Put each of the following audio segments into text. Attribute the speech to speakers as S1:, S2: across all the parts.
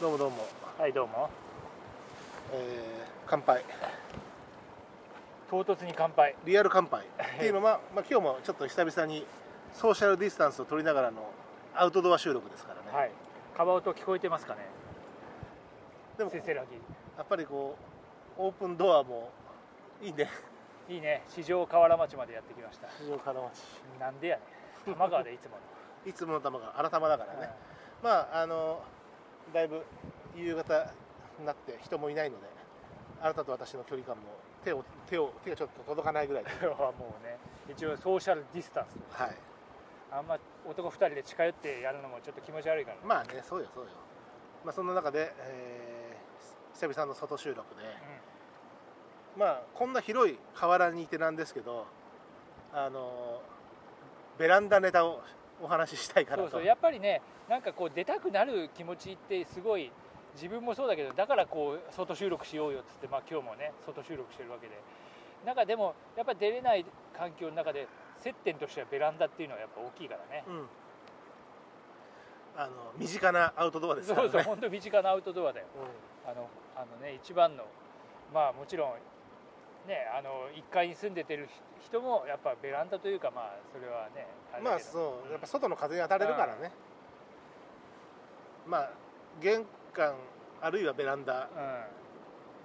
S1: どうもどうも、
S2: はいどうも。
S1: えー乾杯。
S2: 唐突に乾杯。
S1: リアル乾杯。っていう のは、まあ、今日もちょっと久々にソーシャルディスタンスを取りながらのアウトドア収録ですからね、
S2: はい。カバ音聞こえてますかね。
S1: でも
S2: せせら
S1: やっぱりこうオープンドアもいいね。
S2: ぎいいね。四条河原町までやってきました。
S1: 市場金町。
S2: なんでやねん。多摩川でいつもの。
S1: いつもの玉が新玉だからね、まああのだいぶ夕方になって人もいないのであなたと私の距離感も手を手を手がちょっと届かないぐらい。
S2: もうね一応ソーシャルディスタンス
S1: はい。
S2: あんま男2人で近寄ってやるのもちょっと気持ち悪いから。ね、
S1: まあねそうよそうよ。まあそんな中で、えー久々の外収録で、まあこんな広い河原にいてなんですけどあのベランダネタをお話ししたいからと。
S2: そうそう。やっぱりねなんかこう出たくなる気持ちってすごい自分もそうだけどだからこう外収録しようよっつって、まあ、今日もね外収録してるわけで。なんかでもやっぱ出れない環境の中で接点としてはベランダっていうのはやっぱ大きいからね。
S1: うん。あの身近なアウトドアですからね。
S2: そうそう本当身近なアウトドアだよ。
S1: うん。
S2: あのあのね一番のまあもちろんねあの1階に住んでてる人もやっぱベランダというかまあそれはね
S1: まあそうやっぱ外の風に当たれるからね、まあ玄関あるいはベランダ。
S2: う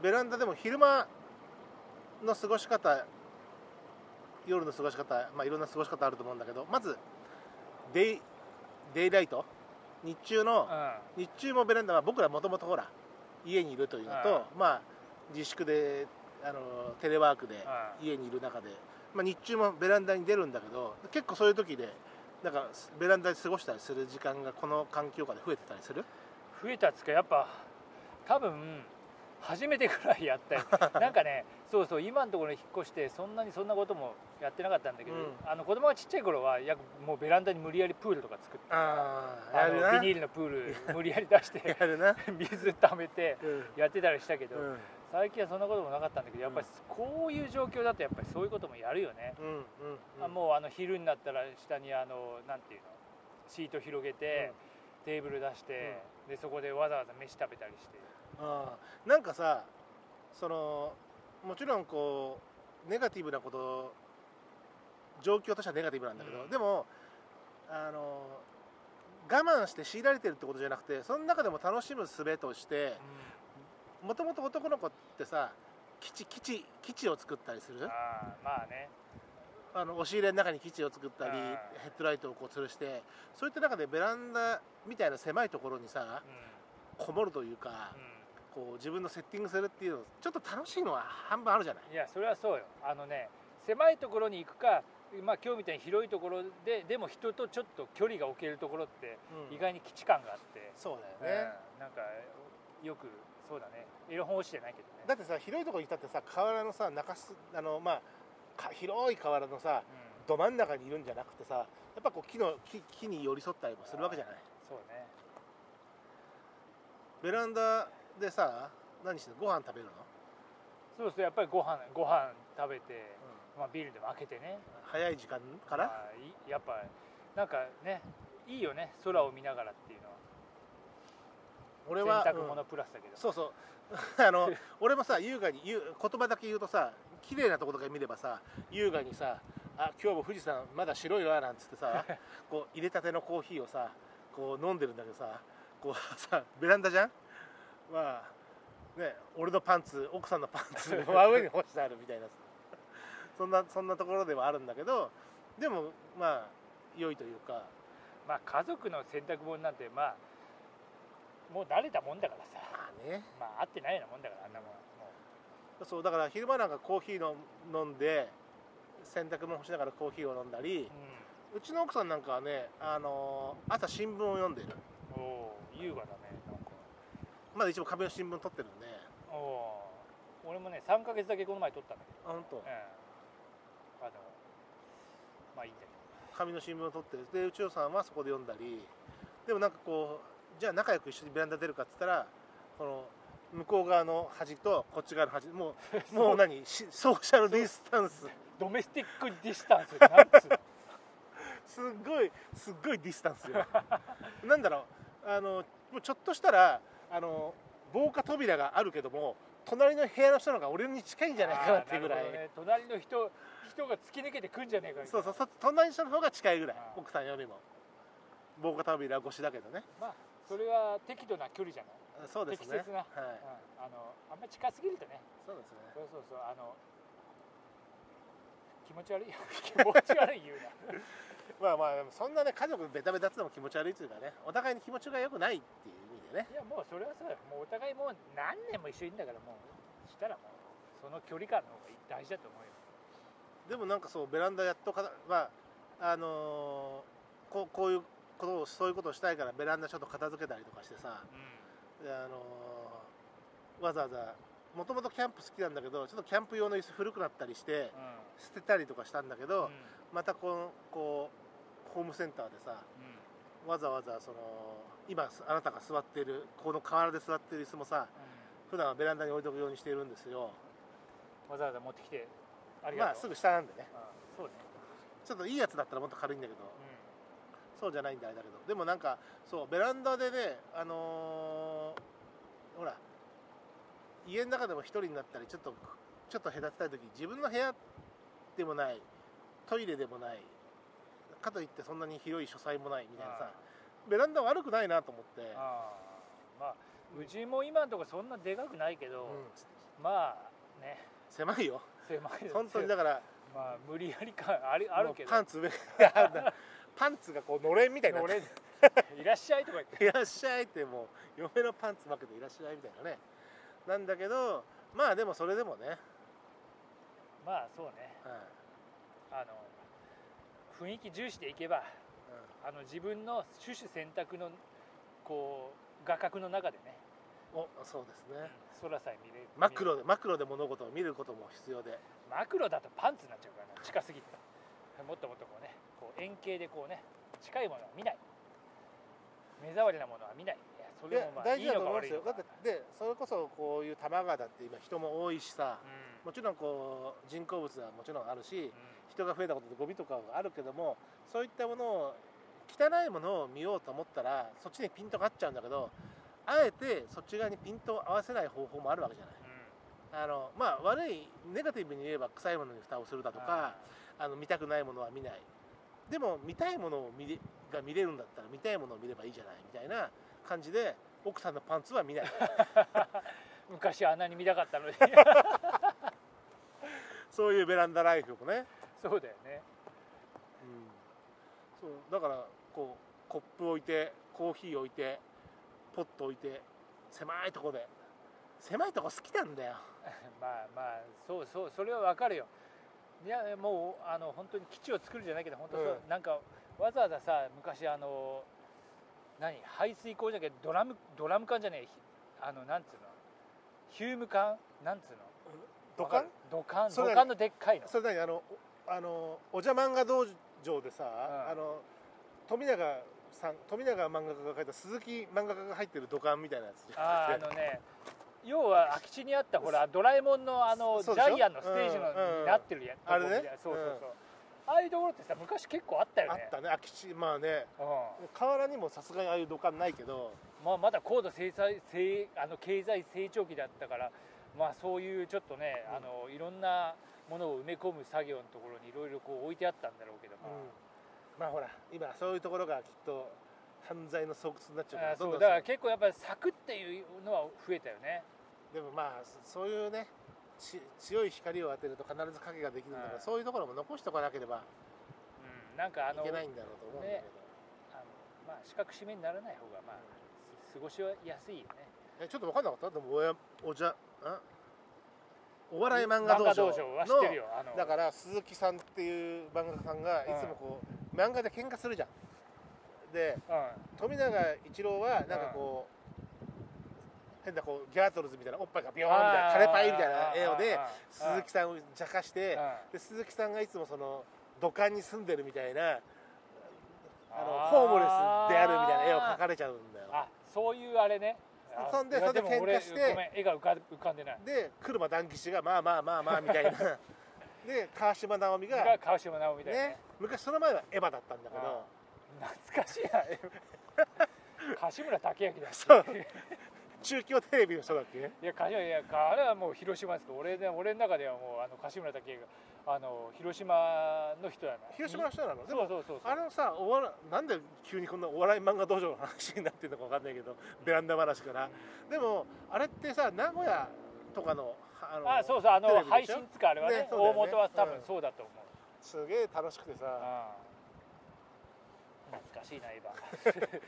S1: ベランダでも昼間の過ごし方夜の過ごし方、まあ、いろんな過ごし方あると思うんだけどまずデイデイライト？日中の
S2: んうん。
S1: 日中もベランダは僕らもともとほら家にいるというのと、まあ自粛であのテレワークで
S2: う
S1: 家にいる中で、まあ、日中もベランダに出るんだけど結構そういう時でなんかベランダで過ごしたりする時間がこの環境下で増えてたりする？
S2: 増えたっつうかやっぱ多分初めてくらいやったよ。なんかねそうそう今のところに引っ越してそんなにそんなこともやってなかったんだけど、
S1: うん。
S2: あの子供がちっちゃい頃はやもうベランダに無理やりプールとか作って
S1: ああ
S2: のビニールのプール 無理やり出して 水溜めて
S1: うん。
S2: やってたりしたけど、
S1: うん。
S2: 最近はそんなこともなかったんだけどやっぱりこういう状況だとやっぱりそういうこともやるよね、
S1: うんうん
S2: あもうあの昼になったら下にあのなんていうのシート広げて、テーブル出して、でそこでわざわざ飯食べたりして
S1: ああなんかさそのもちろんこうネガティブなこと状況としてはネガティブなんだけど、
S2: うん。
S1: でもあの我慢して強いられてるってことじゃなくてその中でも楽しむ術としてもともと男の子ってさ基地基地基地を作ったりする？
S2: ああまあね。
S1: あの押し入れの中に基地を作ったり
S2: うん。
S1: ヘッドライトをこう吊るしてそういった中でベランダみたいな狭いところにさ
S2: う
S1: こもるというか
S2: ん、うん
S1: こう自分のセッティングするっていうのちょっと楽しいのは半分あるじゃない？
S2: いやそれはそうよ。あのね狭いところに行くかまあ今日みたいに広いところででも人とちょっと距離が置けるところって意外に基地感があって、
S1: そうだよね、
S2: うん。なんかよくそうだね。エロ本落ちてないけどね。
S1: だってさ広いところにいたってさ河原のさ中すあのまあか広い河原のさ
S2: うん。
S1: ど真ん中にいるんじゃなくてさやっぱこう木の木木に寄り添ったりもするわけじゃない？
S2: そうね。
S1: ベランダでさ何してご飯食べるの、
S2: そうするとやっぱりご飯ご飯食べて、まあ、ビールでも開けてね。
S1: 早い時間から、
S2: まあいやっぱなんかねいいよね空を見ながらっていうのは。
S1: 俺は、
S2: 洗濯
S1: うん。
S2: 物プラスだけど、
S1: そうそう。あの俺もさ優雅に言う言葉だけ言うとさ綺麗なところとか見ればさ優雅にさ「あ今日も富士山まだ白いわ」なんつってさ こう入れたてのコーヒーをさこう飲んでるんだけどさこうさベランダじゃん？まあね俺のパンツ奥さんのパンツ 真上に干してあるみたいな。さそんなそんなところではあるんだけどでもまあ良いというか。
S2: まあ家族の洗濯物なんてまあもう慣れたもんだからさ。
S1: まあね。
S2: まあ合ってないようなもんだからあんなもん
S1: そうだから昼間なんかコーヒーの飲んで洗濯物干しながらコーヒーを飲んだり
S2: う、
S1: うちの奥さんなんかはね、あのー朝新聞を読んでる。
S2: 優雅だね
S1: まだ一応壁の新聞取ってるんで。
S2: おお俺もね3ヶ月だけこの前撮ったんだけ
S1: あ本当？
S2: ど、うん、あのまあいいんだけ
S1: 紙の新聞を取ってる。でうちのさんはそこで読んだり。でもなんかこうじゃあ仲良く一緒にベランダ出るかって言ったらこの向こう側の端とこっち側の端。もう もう何？しソーシャルディスタンス。
S2: ど ドメスティックディスタンスなんつうの
S1: すっごいすっごいディスタンスよ。なんだろう。あのもうちょっとしたらああの防火扉があるけども隣の部屋の人の方が俺に近いんじゃないかなっていうぐらい、
S2: ね、隣の人人が突き抜けてくんじゃねえか
S1: そうそうそ隣の人の方が近いぐらい奥さんよりも。防火扉越しだけどね。
S2: まあそれは適度な距離じゃない、
S1: そうですね。
S2: 適切な。
S1: はい、
S2: うん、あのあんまり近すぎるとね。
S1: そうですね。
S2: そうそうそうあの気持ち悪い 気持ち悪い言うな。
S1: まあまあそんなね家族ベタベタってのも気持ち悪いっていうかねお互いに気持ちが良くないっていうね。
S2: いやもうそれはそうよもうお互いもう何年も一緒にいんだからもうしたらもうその距離感の方が大事だと思うよ。
S1: でもなんかそうベランダやっとかまああのーこうこういうことをそういうことをしたいからベランダちょっと片付けたりとかしてさであのーわざわざもともとキャンプ好きなんだけどちょっとキャンプ用の椅子古くなったりして
S2: うんうん。
S1: 捨てたりとかしたんだけど、
S2: うん。
S1: またこのこうホームセンターでさわざわざその今あなたが座っているこの河原で座っている椅子もさ普段はベランダに置いとくようにしているんですよ。
S2: うんわざわざ持ってきてありがとう、
S1: まあすぐ下なんでね。
S2: うんそうね、
S1: ちょっといいやつだったらもっと軽いんだけど。
S2: う
S1: そうじゃないんだあれだけど。でもなんかそうベランダでねあのーほら家の中でも一人になったりちょっとちょっと隔てたい時自分の部屋でもないトイレでもないかといってそんなに広い書斎もないみたいなさベランダ悪くないなと思って、
S2: まあうちも今のところそんなでかくないけど、
S1: うん。
S2: まあね。
S1: 狭いよ。
S2: 狭い
S1: 本当にだから
S2: まあ無理やり感あるあるけど。
S1: パンツ上。パンツがこうのれんみたいにな。って
S2: 俺いらっしゃいとか言って。
S1: いらっしゃいってもう嫁のパンツ負けていらっしゃいみたいなね。なんだけどまあでもそれでもね、
S2: まあそうね。
S1: はい。
S2: あの雰囲気重視でいけばあの自分の種々選択のこう画角の中でね、
S1: うん、おそうですね。
S2: 空さえ見れる。
S1: マクロでマクロで物事を見ることも必要で。
S2: マクロだとパンツになっちゃうからな近すぎて。もっともっとこうねこう円形でこうね近いものは見ない。目障りなものは見ない。いやそれもまあいい
S1: 大事だと思うんですよ。だってでそれこそこういう多摩川だって今人も多いしさ
S2: う
S1: もちろんこう人工物はもちろんあるし
S2: んうん
S1: 人が増えたことでゴミとかがあるけどもそういったものを汚いものを見ようと思ったらそっちにピントが合っちゃうんだけどあえてそっち側にピントを合わせない方法もあるわけじゃない。あのまあ悪いネガティブに言えば臭いものに蓋をするだとかあの見たくないものは見ない。でも見たいものを見れが見れるんだったら見たいものを見ればいいじゃないみたいな感じで奥さんのパンツは見ない。
S2: 昔あんなに見たかったのに。
S1: そういうベランダライフもね、
S2: そうだよね。
S1: うん、そうだからこうコップ置いてコーヒー置いてポット置いて狭いとこで。狭いとこ好きなんだよ。
S2: まあまあそうそうそれはわかるよ。いやもうあの本当に基地を作るじゃないけど本当そう、
S1: うん。
S2: なんかわざわざさ昔あの何排水口じゃなくてドラムドラム缶じゃねえひあのなんつうのヒューム缶？なんつうの？
S1: 土管
S2: 土管土管のでっかいの。
S1: それ何？あのおあのおじゃ漫画道場でさ、
S2: ん。
S1: あの富永さん富永漫画家が描いた鈴木漫画家が入ってる土管みたいなやつじゃ
S2: あーあのね要は空き地にあったほらドラえもんのあのジャイアンのステージの
S1: うんうん
S2: になってるや
S1: あれね？
S2: そうそうそう、ああいうところってさ昔結構あったよね。
S1: あったね。空き地まあね。
S2: うん。
S1: 河原にもさすがにああいう土管ないけど。
S2: まあ、まだ高度経済成あの経済成長期だったから、まあ、そういうちょっとね、
S1: うん。
S2: あのいろんなものを埋め込む作業のところにいろいろこう置いてあったんだろうけども、
S1: まあほら今そういうところがきっと犯罪の巣窟になっちゃうから
S2: あそうだから結構やっぱり柵っていうのは増えたよね。
S1: でもまあそういうねち強い光を当てると必ず影ができるんだから、
S2: はい
S1: そういうところも残しておかなければ
S2: うん、なんかあの
S1: いけないんだろうと思うんだけど、
S2: あのまあ、四角締めにならない方がまあす過ごしやすいよね
S1: えちょっと分かんなかった？でもおやおじゃんお笑い漫画道場のだから鈴木さんっていう漫画家さんがいつもこう、漫画で喧嘩するじゃん。で
S2: うん。
S1: 富永一郎はなんかこう、変なこうギャートルズみたいなおっぱいがビヨーンみたいなカレパイみたいな絵をで鈴木さんを茶化してで鈴木さんがいつもその土管に住んでるみたいなあのホームレスであるみたいな絵を描かれちゃうんだよ。
S2: あそういうあれね
S1: そんでそれで喧嘩して。
S2: 絵が浮か浮かんでない。
S1: で車談義士がまあまあまあまあみたいな。で川島直美が
S2: が川島直美だよね。
S1: ね昔その前はエヴァだったんだけど。
S2: 懐かしいな 柏村武明だし
S1: そう中京テレビの人だっけ？
S2: いや柏いやあれはもう広島です。か俺ね俺の中ではもうあの柏村武恵があの広島の人やな。
S1: 広島の人なの？
S2: そうそうそう
S1: あのさお笑いなんで急にこんなお笑い漫画道場の話になってるのかわかんないけどベランダ話から。でもあれってさ名古屋とかのあの
S2: あそうそうあの配信つかあれはね大
S1: ね。ね
S2: 元は多分
S1: うん。
S2: そうだと思う、
S1: すげえ楽しくてさ。
S2: うん。懐かしいな今
S1: で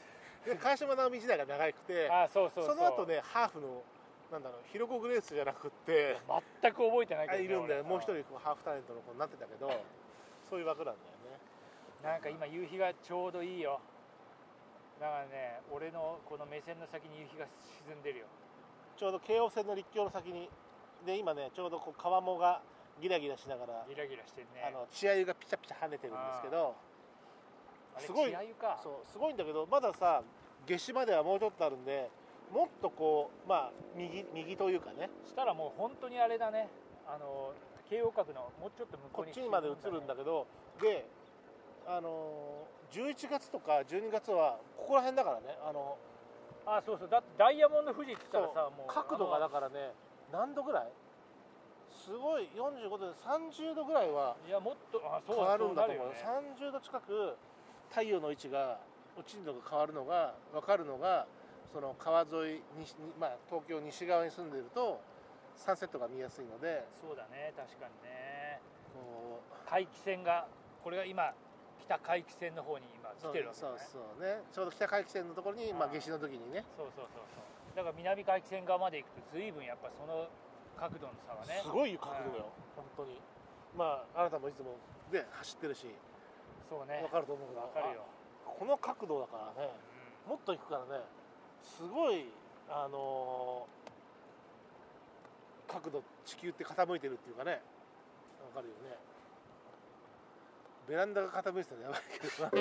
S1: 川島直美時代が長くて
S2: あそうそうそ
S1: の後ねハーフのなんだろうヒロコグレースじゃなくって
S2: 全く覚えてないけど、ね、
S1: あいるんだよ。
S2: 俺。
S1: もう一人ハーフタレントの子になってたけどそういう枠なんだよね。
S2: なんか今夕日がちょうどいいよ。だからね俺のこの目線の先に夕日が沈んでるよ。
S1: ちょうど京王線の立教の先にで今ねちょうどこう川面がギラギラしながら、
S2: ギラギラしてるね。
S1: あの血合いがピチャピチャ跳ねてるんですけどすごい
S2: 血合いか。
S1: そうすごいんだけどまださ夏至まではもうちょっとあるんでもっとこうまあ右右というかね。
S2: したらもう本当にあれだね。あの京王角のもうちょっと向こ
S1: こっ
S2: うに
S1: ちにまで映るんだけどであの11月とか12月はここら辺だからね。あの
S2: あそうそう。だってダイヤモンド富士って言ったらさもう
S1: 角度がだ
S2: あ
S1: からね何度ぐらい？すごい45度で30度ぐらいは
S2: のいやもっとあそう
S1: 変わるんだと思う。
S2: そうなるよね。
S1: 30度近く太陽の位置が落ちるのが変わるのが分かるのがその川沿い西に、まあ、東京西側に住んでるとサンセットが見やすいので。
S2: そうだね確かにね。
S1: こう。
S2: 回帰線がこれが今北回帰線の方に今来
S1: そう
S2: てるわけだね。
S1: そうそうね。ちょうど北回帰線のところに、まあ、
S2: あー
S1: 夏至の時にね。
S2: そうそうそうそう。だから南回帰線側まで行くと随分やっぱその角度の差がね。
S1: すごい角度だよ、本当に。まああなたもいつもで走ってるし。
S2: そうね。
S1: 分かると思うけど。
S2: わかるよ、
S1: あこの角度だからねもっと行くからねすごいあのー角度地球って傾いてるっていうかねわかるよね。ベランダが傾いてたらやばいけどな